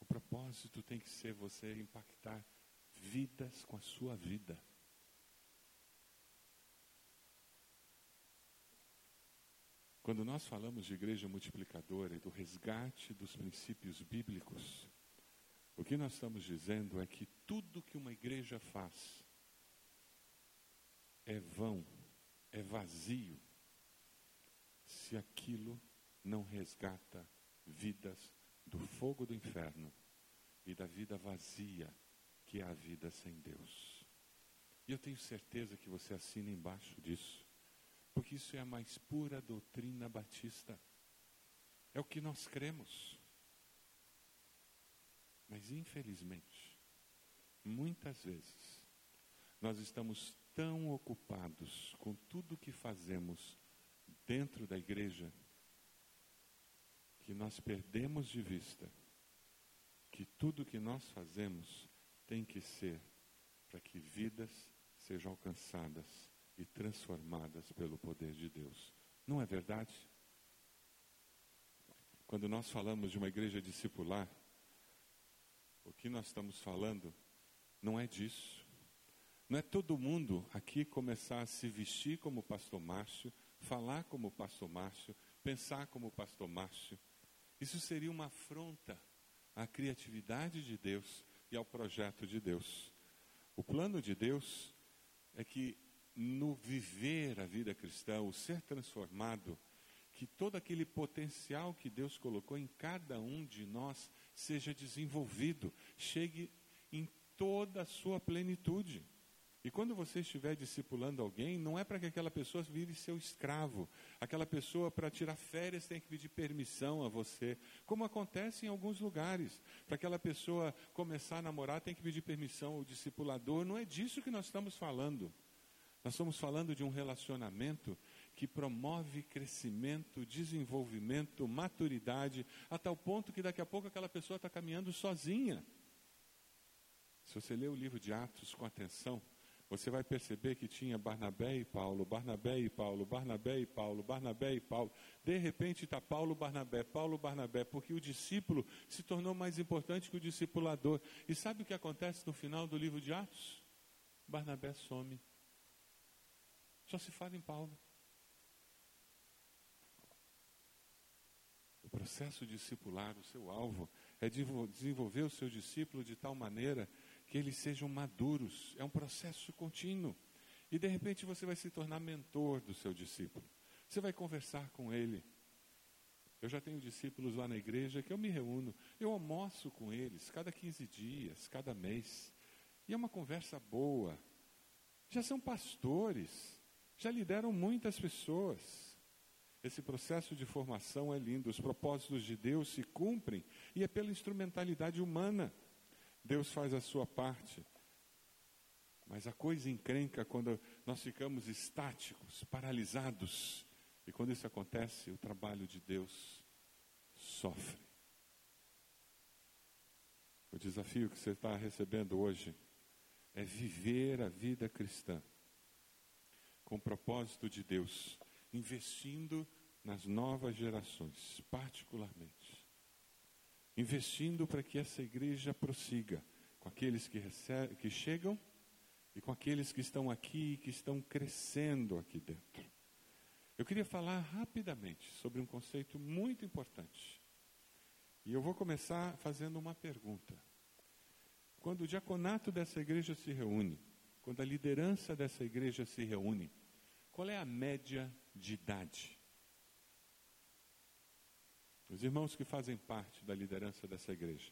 o propósito tem que ser você impactar vidas com a sua vida. Quando nós falamos de igreja multiplicadora e do resgate dos princípios bíblicos, o que nós estamos dizendo é que tudo que uma igreja faz é vão, é vazio, se aquilo não resgata vidas do fogo do inferno e da vida vazia que é a vida sem Deus. E eu tenho certeza que você assina embaixo disso. Porque isso é a mais pura doutrina batista. É o que nós cremos. Mas, infelizmente, muitas vezes, nós estamos tão ocupados com tudo que fazemos dentro da igreja que nós perdemos de vista que tudo que nós fazemos tem que ser para que vidas sejam alcançadas e transformadas pelo poder de Deus. Não é verdade? Quando nós falamos de uma igreja discipular, o que nós estamos falando não é disso. Não é todo mundo aqui começar a se vestir como o pastor Márcio, falar como o pastor Márcio, pensar como o pastor Márcio. Isso seria uma afronta à criatividade de Deus e ao projeto de Deus. O plano de Deus é que no viver a vida cristã, o ser transformado, que todo aquele potencial que Deus colocou em cada um de nós seja desenvolvido, chegue em toda a sua plenitude. E quando você estiver discipulando alguém, não é para que aquela pessoa vire seu escravo. Aquela pessoa, para tirar férias, tem que pedir permissão a você, como acontece em alguns lugares. Para aquela pessoa começar a namorar, tem que pedir permissão ao discipulador. Não é disso que nós estamos falando. Nós estamos falando de um relacionamento que promove crescimento, desenvolvimento, maturidade, a tal ponto que daqui a pouco aquela pessoa está caminhando sozinha. Se você ler o livro de Atos com atenção, você vai perceber que tinha Barnabé e Paulo, Barnabé e Paulo, Barnabé e Paulo, Barnabé e Paulo. De repente está Paulo, Barnabé, Paulo, Barnabé, porque o discípulo se tornou mais importante que o discipulador. E sabe o que acontece no final do livro de Atos? Barnabé some. Só se fala em Paulo. O processo discipular, o seu alvo, é desenvolver o seu discípulo de tal maneira que eles sejam maduros. É um processo contínuo. E de repente você vai se tornar mentor do seu discípulo. Você vai conversar com ele. Eu já tenho discípulos lá na igreja que eu me reúno, eu almoço com eles cada 15 dias, cada mês. E é uma conversa boa. Já são pastores, já lideram muitas pessoas. Esse processo de formação é lindo, os propósitos de Deus se cumprem e é pela instrumentalidade humana. Deus faz a sua parte. Mas a coisa encrenca quando nós ficamos estáticos, paralisados. E quando isso acontece, o trabalho de Deus sofre. O desafio que você está recebendo hoje é viver a vida cristã com o propósito de Deus, investindo nas novas gerações, particularmente. Investindo para que essa igreja prossiga com aqueles que, que chegam e com aqueles que estão aqui e que estão crescendo aqui dentro. Eu queria falar rapidamente sobre um conceito muito importante. E eu vou começar fazendo uma pergunta. Quando o diaconato dessa igreja se reúne, quando a liderança dessa igreja se reúne, qual é a média de idade? Os irmãos que fazem parte da liderança dessa igreja,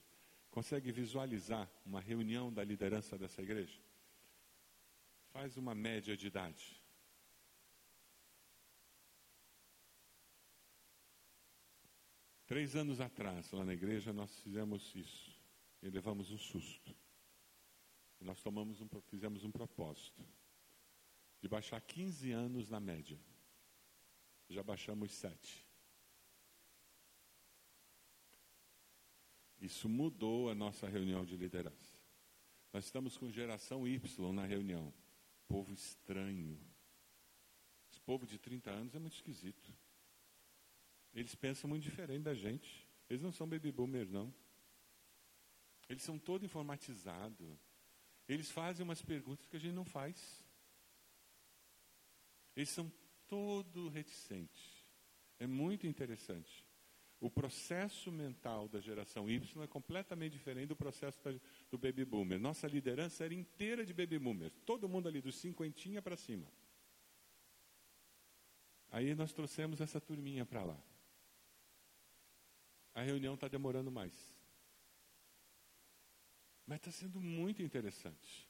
conseguem visualizar uma reunião da liderança dessa igreja? Faz uma média de idade. Três anos atrás, lá na igreja, nós fizemos isso. E levamos um susto. Nós tomamos um, fizemos um propósito de baixar 15 anos na média. Já baixamos sete. Isso mudou a nossa reunião de liderança. Nós estamos com geração Y na reunião. Povo estranho. Esse povo de 30 anos é muito esquisito. Eles pensam muito diferente da gente. Eles não são baby boomers, não. Eles são todo informatizados. Eles fazem umas perguntas que a gente não faz. Eles são todo reticentes. É muito interessante. O processo mental da geração Y é completamente diferente do processo do baby boomer. Nossa liderança era inteira de baby boomers. Todo mundo ali dos cinquentinha para cima. Aí nós trouxemos essa turminha para lá. A reunião está demorando mais. Mas está sendo muito interessante.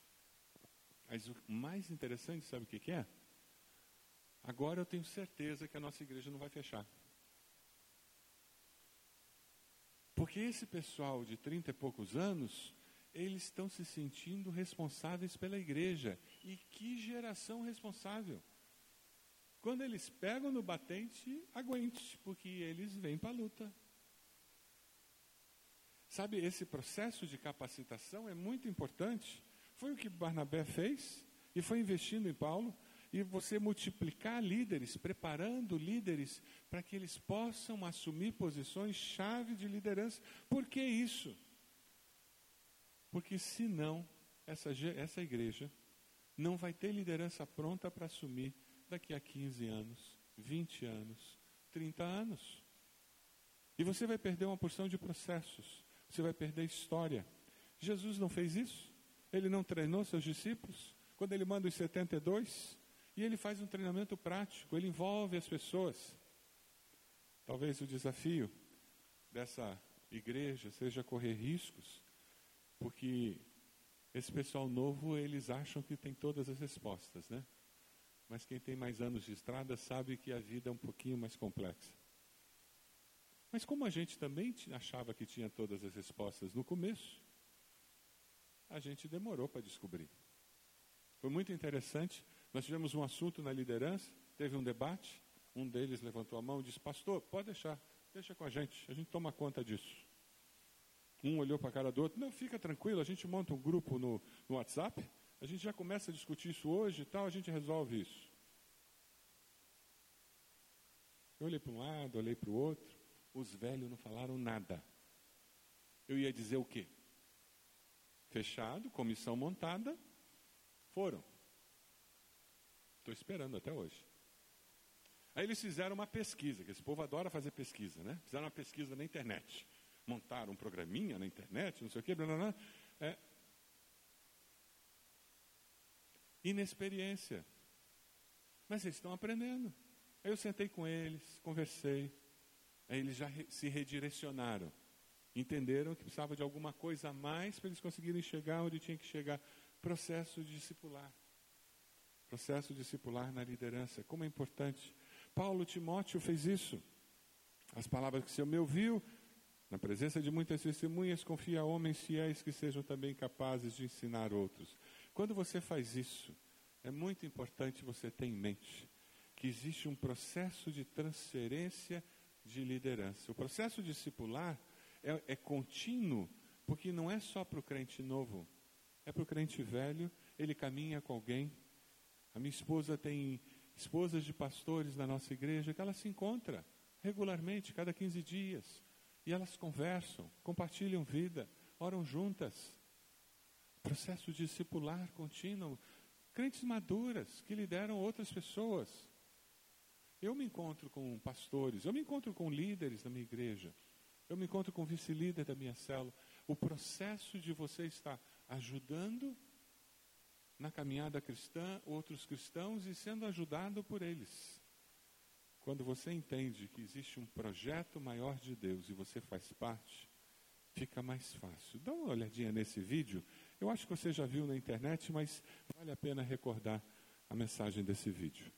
Mas o mais interessante, sabe o que, que é? Agora eu tenho certeza que a nossa igreja não vai fechar. Porque esse pessoal de trinta e poucos anos, eles estão se sentindo responsáveis pela igreja. E que geração responsável! Quando eles pegam no batente, aguente, porque eles vêm para a luta. Sabe, esse processo de capacitação é muito importante. Foi o que Barnabé fez e foi investindo em Paulo. E você multiplicar líderes, preparando líderes para que eles possam assumir posições chave de liderança. Por que isso? Porque senão essa, essa igreja não vai ter liderança pronta para assumir daqui a 15 anos, 20 anos, 30 anos. E você vai perder uma porção de processos você vai perder história. Jesus não fez isso? Ele não treinou seus discípulos? Quando ele manda os 72? E ele faz um treinamento prático, ele envolve as pessoas. Talvez o desafio dessa igreja seja correr riscos, porque esse pessoal novo, eles acham que tem todas as respostas, né? Mas quem tem mais anos de estrada sabe que a vida é um pouquinho mais complexa. Mas como a gente também achava que tinha todas as respostas no começo, a gente demorou para descobrir. Foi muito interessante. Nós tivemos um assunto na liderança, teve um debate. Um deles levantou a mão e disse: Pastor, pode deixar, deixa com a gente, a gente toma conta disso. Um olhou para a cara do outro: Não, fica tranquilo, a gente monta um grupo no, no WhatsApp, a gente já começa a discutir isso hoje e tal, a gente resolve isso. Eu olhei para um lado, olhei para o outro. Os velhos não falaram nada. Eu ia dizer o quê? Fechado, comissão montada, foram. Estou esperando até hoje. Aí eles fizeram uma pesquisa, que esse povo adora fazer pesquisa, né? Fizeram uma pesquisa na internet. Montaram um programinha na internet, não sei o quê, blá, blá, blá. É. Inexperiência. Mas eles estão aprendendo. Aí eu sentei com eles, conversei. Aí eles já se redirecionaram. Entenderam que precisava de alguma coisa a mais para eles conseguirem chegar onde tinha que chegar. Processo discipular. Processo discipular na liderança. Como é importante. Paulo Timóteo fez isso. As palavras que o Senhor me ouviu, na presença de muitas testemunhas, confia a homens fiéis que sejam também capazes de ensinar outros. Quando você faz isso, é muito importante você ter em mente que existe um processo de transferência de liderança. O processo discipular é, é contínuo, porque não é só para o crente novo, é para o crente velho, ele caminha com alguém. A minha esposa tem esposas de pastores na nossa igreja que ela se encontra regularmente, cada 15 dias, e elas conversam, compartilham vida, oram juntas. Processo discipular contínuo. Crentes maduras que lideram outras pessoas. Eu me encontro com pastores, eu me encontro com líderes da minha igreja, eu me encontro com vice-líder da minha célula. O processo de você estar ajudando na caminhada cristã outros cristãos e sendo ajudado por eles. Quando você entende que existe um projeto maior de Deus e você faz parte, fica mais fácil. Dá uma olhadinha nesse vídeo. Eu acho que você já viu na internet, mas vale a pena recordar a mensagem desse vídeo.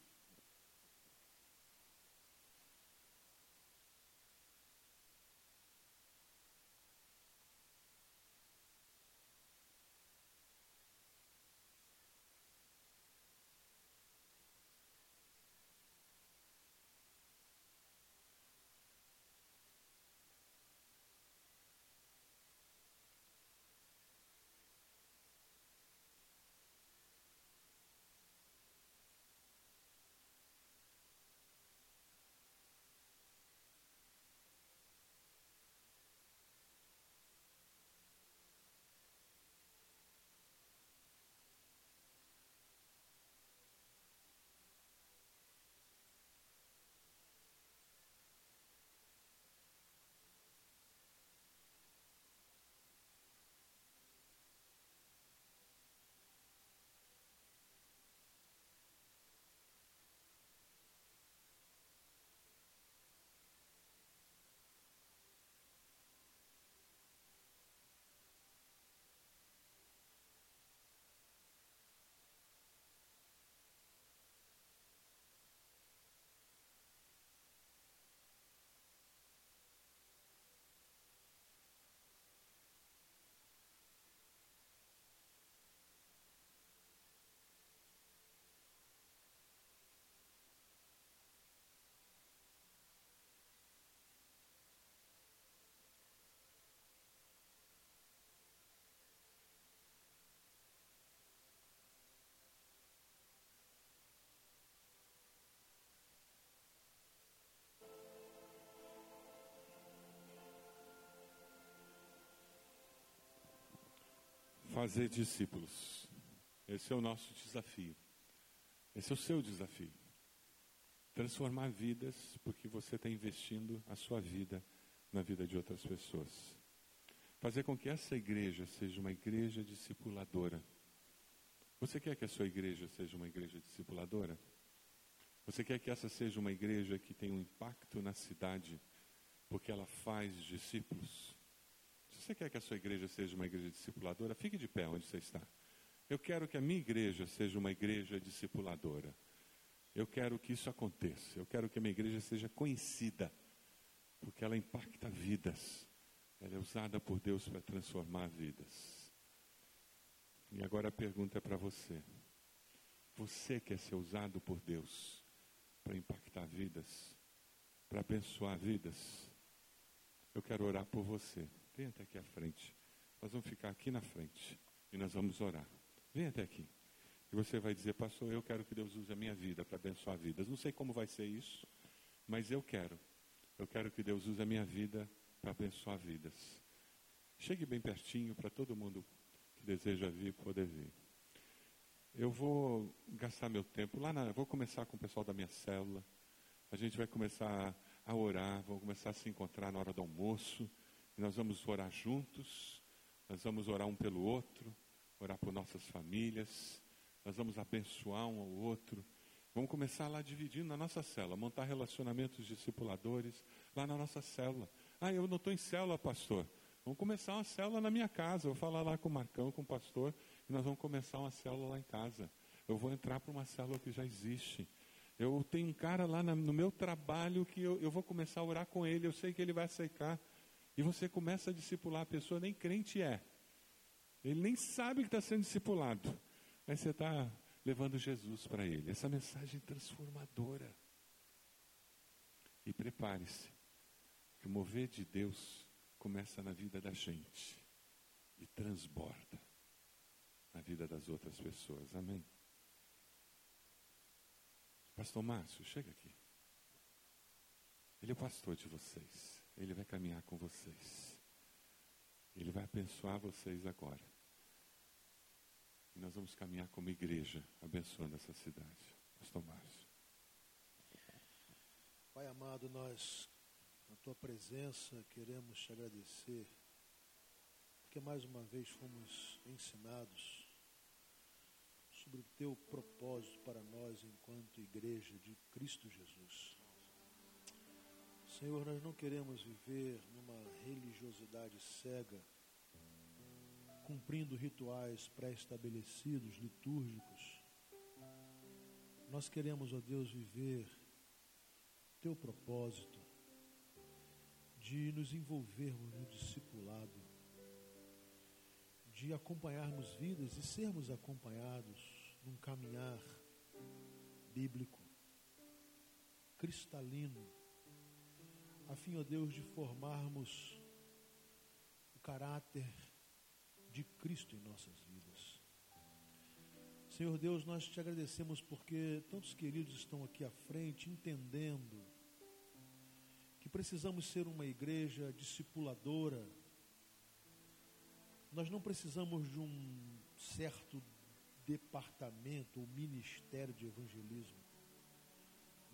Fazer discípulos. Esse é o nosso desafio. Esse é o seu desafio. Transformar vidas, porque você está investindo a sua vida na vida de outras pessoas. Fazer com que essa igreja seja uma igreja discipuladora. Você quer que a sua igreja seja uma igreja discipuladora? Você quer que essa seja uma igreja que tenha um impacto na cidade, porque ela faz discípulos? Você quer que a sua igreja seja uma igreja discipuladora, fique de pé onde você está. Eu quero que a minha igreja seja uma igreja discipuladora. Eu quero que isso aconteça. Eu quero que a minha igreja seja conhecida, porque ela impacta vidas. Ela é usada por Deus para transformar vidas. E agora a pergunta é para você. Você quer ser usado por Deus para impactar vidas, para abençoar vidas? Eu quero orar por você. Vem até aqui à frente. Nós vamos ficar aqui na frente e nós vamos orar. Vem até aqui. E você vai dizer, pastor, eu quero que Deus use a minha vida para abençoar vidas. Não sei como vai ser isso, mas eu quero. Eu quero que Deus use a minha vida para abençoar vidas. Chegue bem pertinho para todo mundo que deseja vir poder vir. Eu vou gastar meu tempo lá na. Vou começar com o pessoal da minha célula. A gente vai começar a orar, vamos começar a se encontrar na hora do almoço. Nós vamos orar juntos, nós vamos orar um pelo outro, orar por nossas famílias, nós vamos abençoar um ao outro. Vamos começar lá dividindo na nossa célula, montar relacionamentos discipuladores lá na nossa célula. Ah, eu não estou em célula, pastor. Vamos começar uma célula na minha casa. Eu vou falar lá com o Marcão, com o pastor, e nós vamos começar uma célula lá em casa. Eu vou entrar para uma célula que já existe. Eu tenho um cara lá na, no meu trabalho que eu, eu vou começar a orar com ele, eu sei que ele vai aceitar. E você começa a discipular a pessoa, nem crente é. Ele nem sabe que está sendo discipulado. Mas você está levando Jesus para ele. Essa mensagem transformadora. E prepare-se, que o mover de Deus começa na vida da gente e transborda na vida das outras pessoas. Amém? Pastor Márcio, chega aqui. Ele é o pastor de vocês. Ele vai caminhar com vocês. Ele vai abençoar vocês agora. E nós vamos caminhar como igreja, abençoando essa cidade. Pastor Márcio. Pai amado, nós, na tua presença, queremos te agradecer, porque mais uma vez fomos ensinados sobre o teu propósito para nós enquanto igreja de Cristo Jesus. Senhor, nós não queremos viver numa religiosidade cega, cumprindo rituais pré-estabelecidos, litúrgicos. Nós queremos, ó Deus, viver teu propósito de nos envolvermos no discipulado, de acompanharmos vidas e sermos acompanhados num caminhar bíblico, cristalino, a fim, ó Deus, de formarmos o caráter de Cristo em nossas vidas. Senhor Deus, nós te agradecemos porque tantos queridos estão aqui à frente entendendo que precisamos ser uma igreja discipuladora. Nós não precisamos de um certo departamento ou ministério de evangelismo.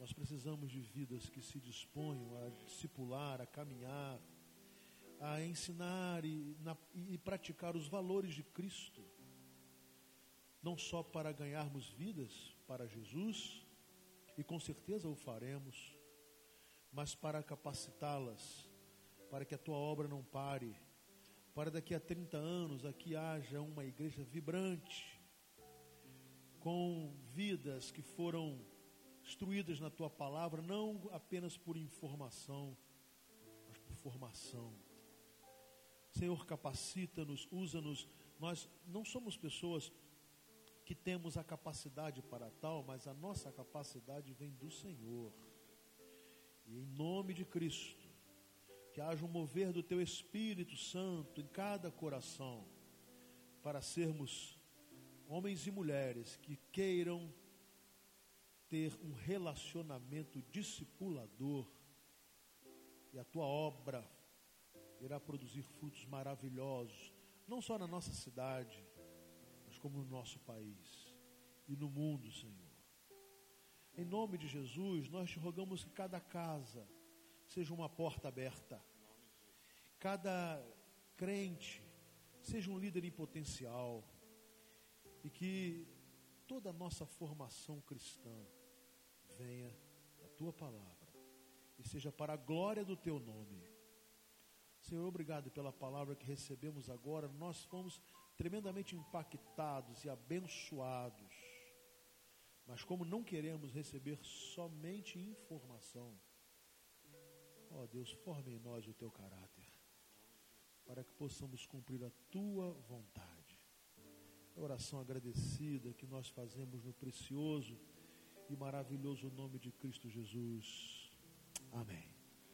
Nós precisamos de vidas que se disponham a discipular, a caminhar, a ensinar e, na, e praticar os valores de Cristo, não só para ganharmos vidas para Jesus, e com certeza o faremos, mas para capacitá-las, para que a tua obra não pare, para daqui a 30 anos aqui haja uma igreja vibrante, com vidas que foram instruídas na tua palavra, não apenas por informação, mas por formação. Senhor, capacita-nos, usa-nos. Nós não somos pessoas que temos a capacidade para tal, mas a nossa capacidade vem do Senhor. E em nome de Cristo, que haja um mover do teu Espírito Santo em cada coração, para sermos homens e mulheres que queiram ter um relacionamento discipulador e a tua obra irá produzir frutos maravilhosos, não só na nossa cidade, mas como no nosso país e no mundo, Senhor. Em nome de Jesus, nós te rogamos que cada casa seja uma porta aberta, cada crente seja um líder em potencial e que toda a nossa formação cristã venha a tua palavra e seja para a glória do teu nome. Senhor, obrigado pela palavra que recebemos agora. Nós fomos tremendamente impactados e abençoados. Mas como não queremos receber somente informação, ó Deus, forme em nós o teu caráter, para que possamos cumprir a tua vontade. A oração agradecida que nós fazemos no precioso e maravilhoso nome de Cristo Jesus. Amém.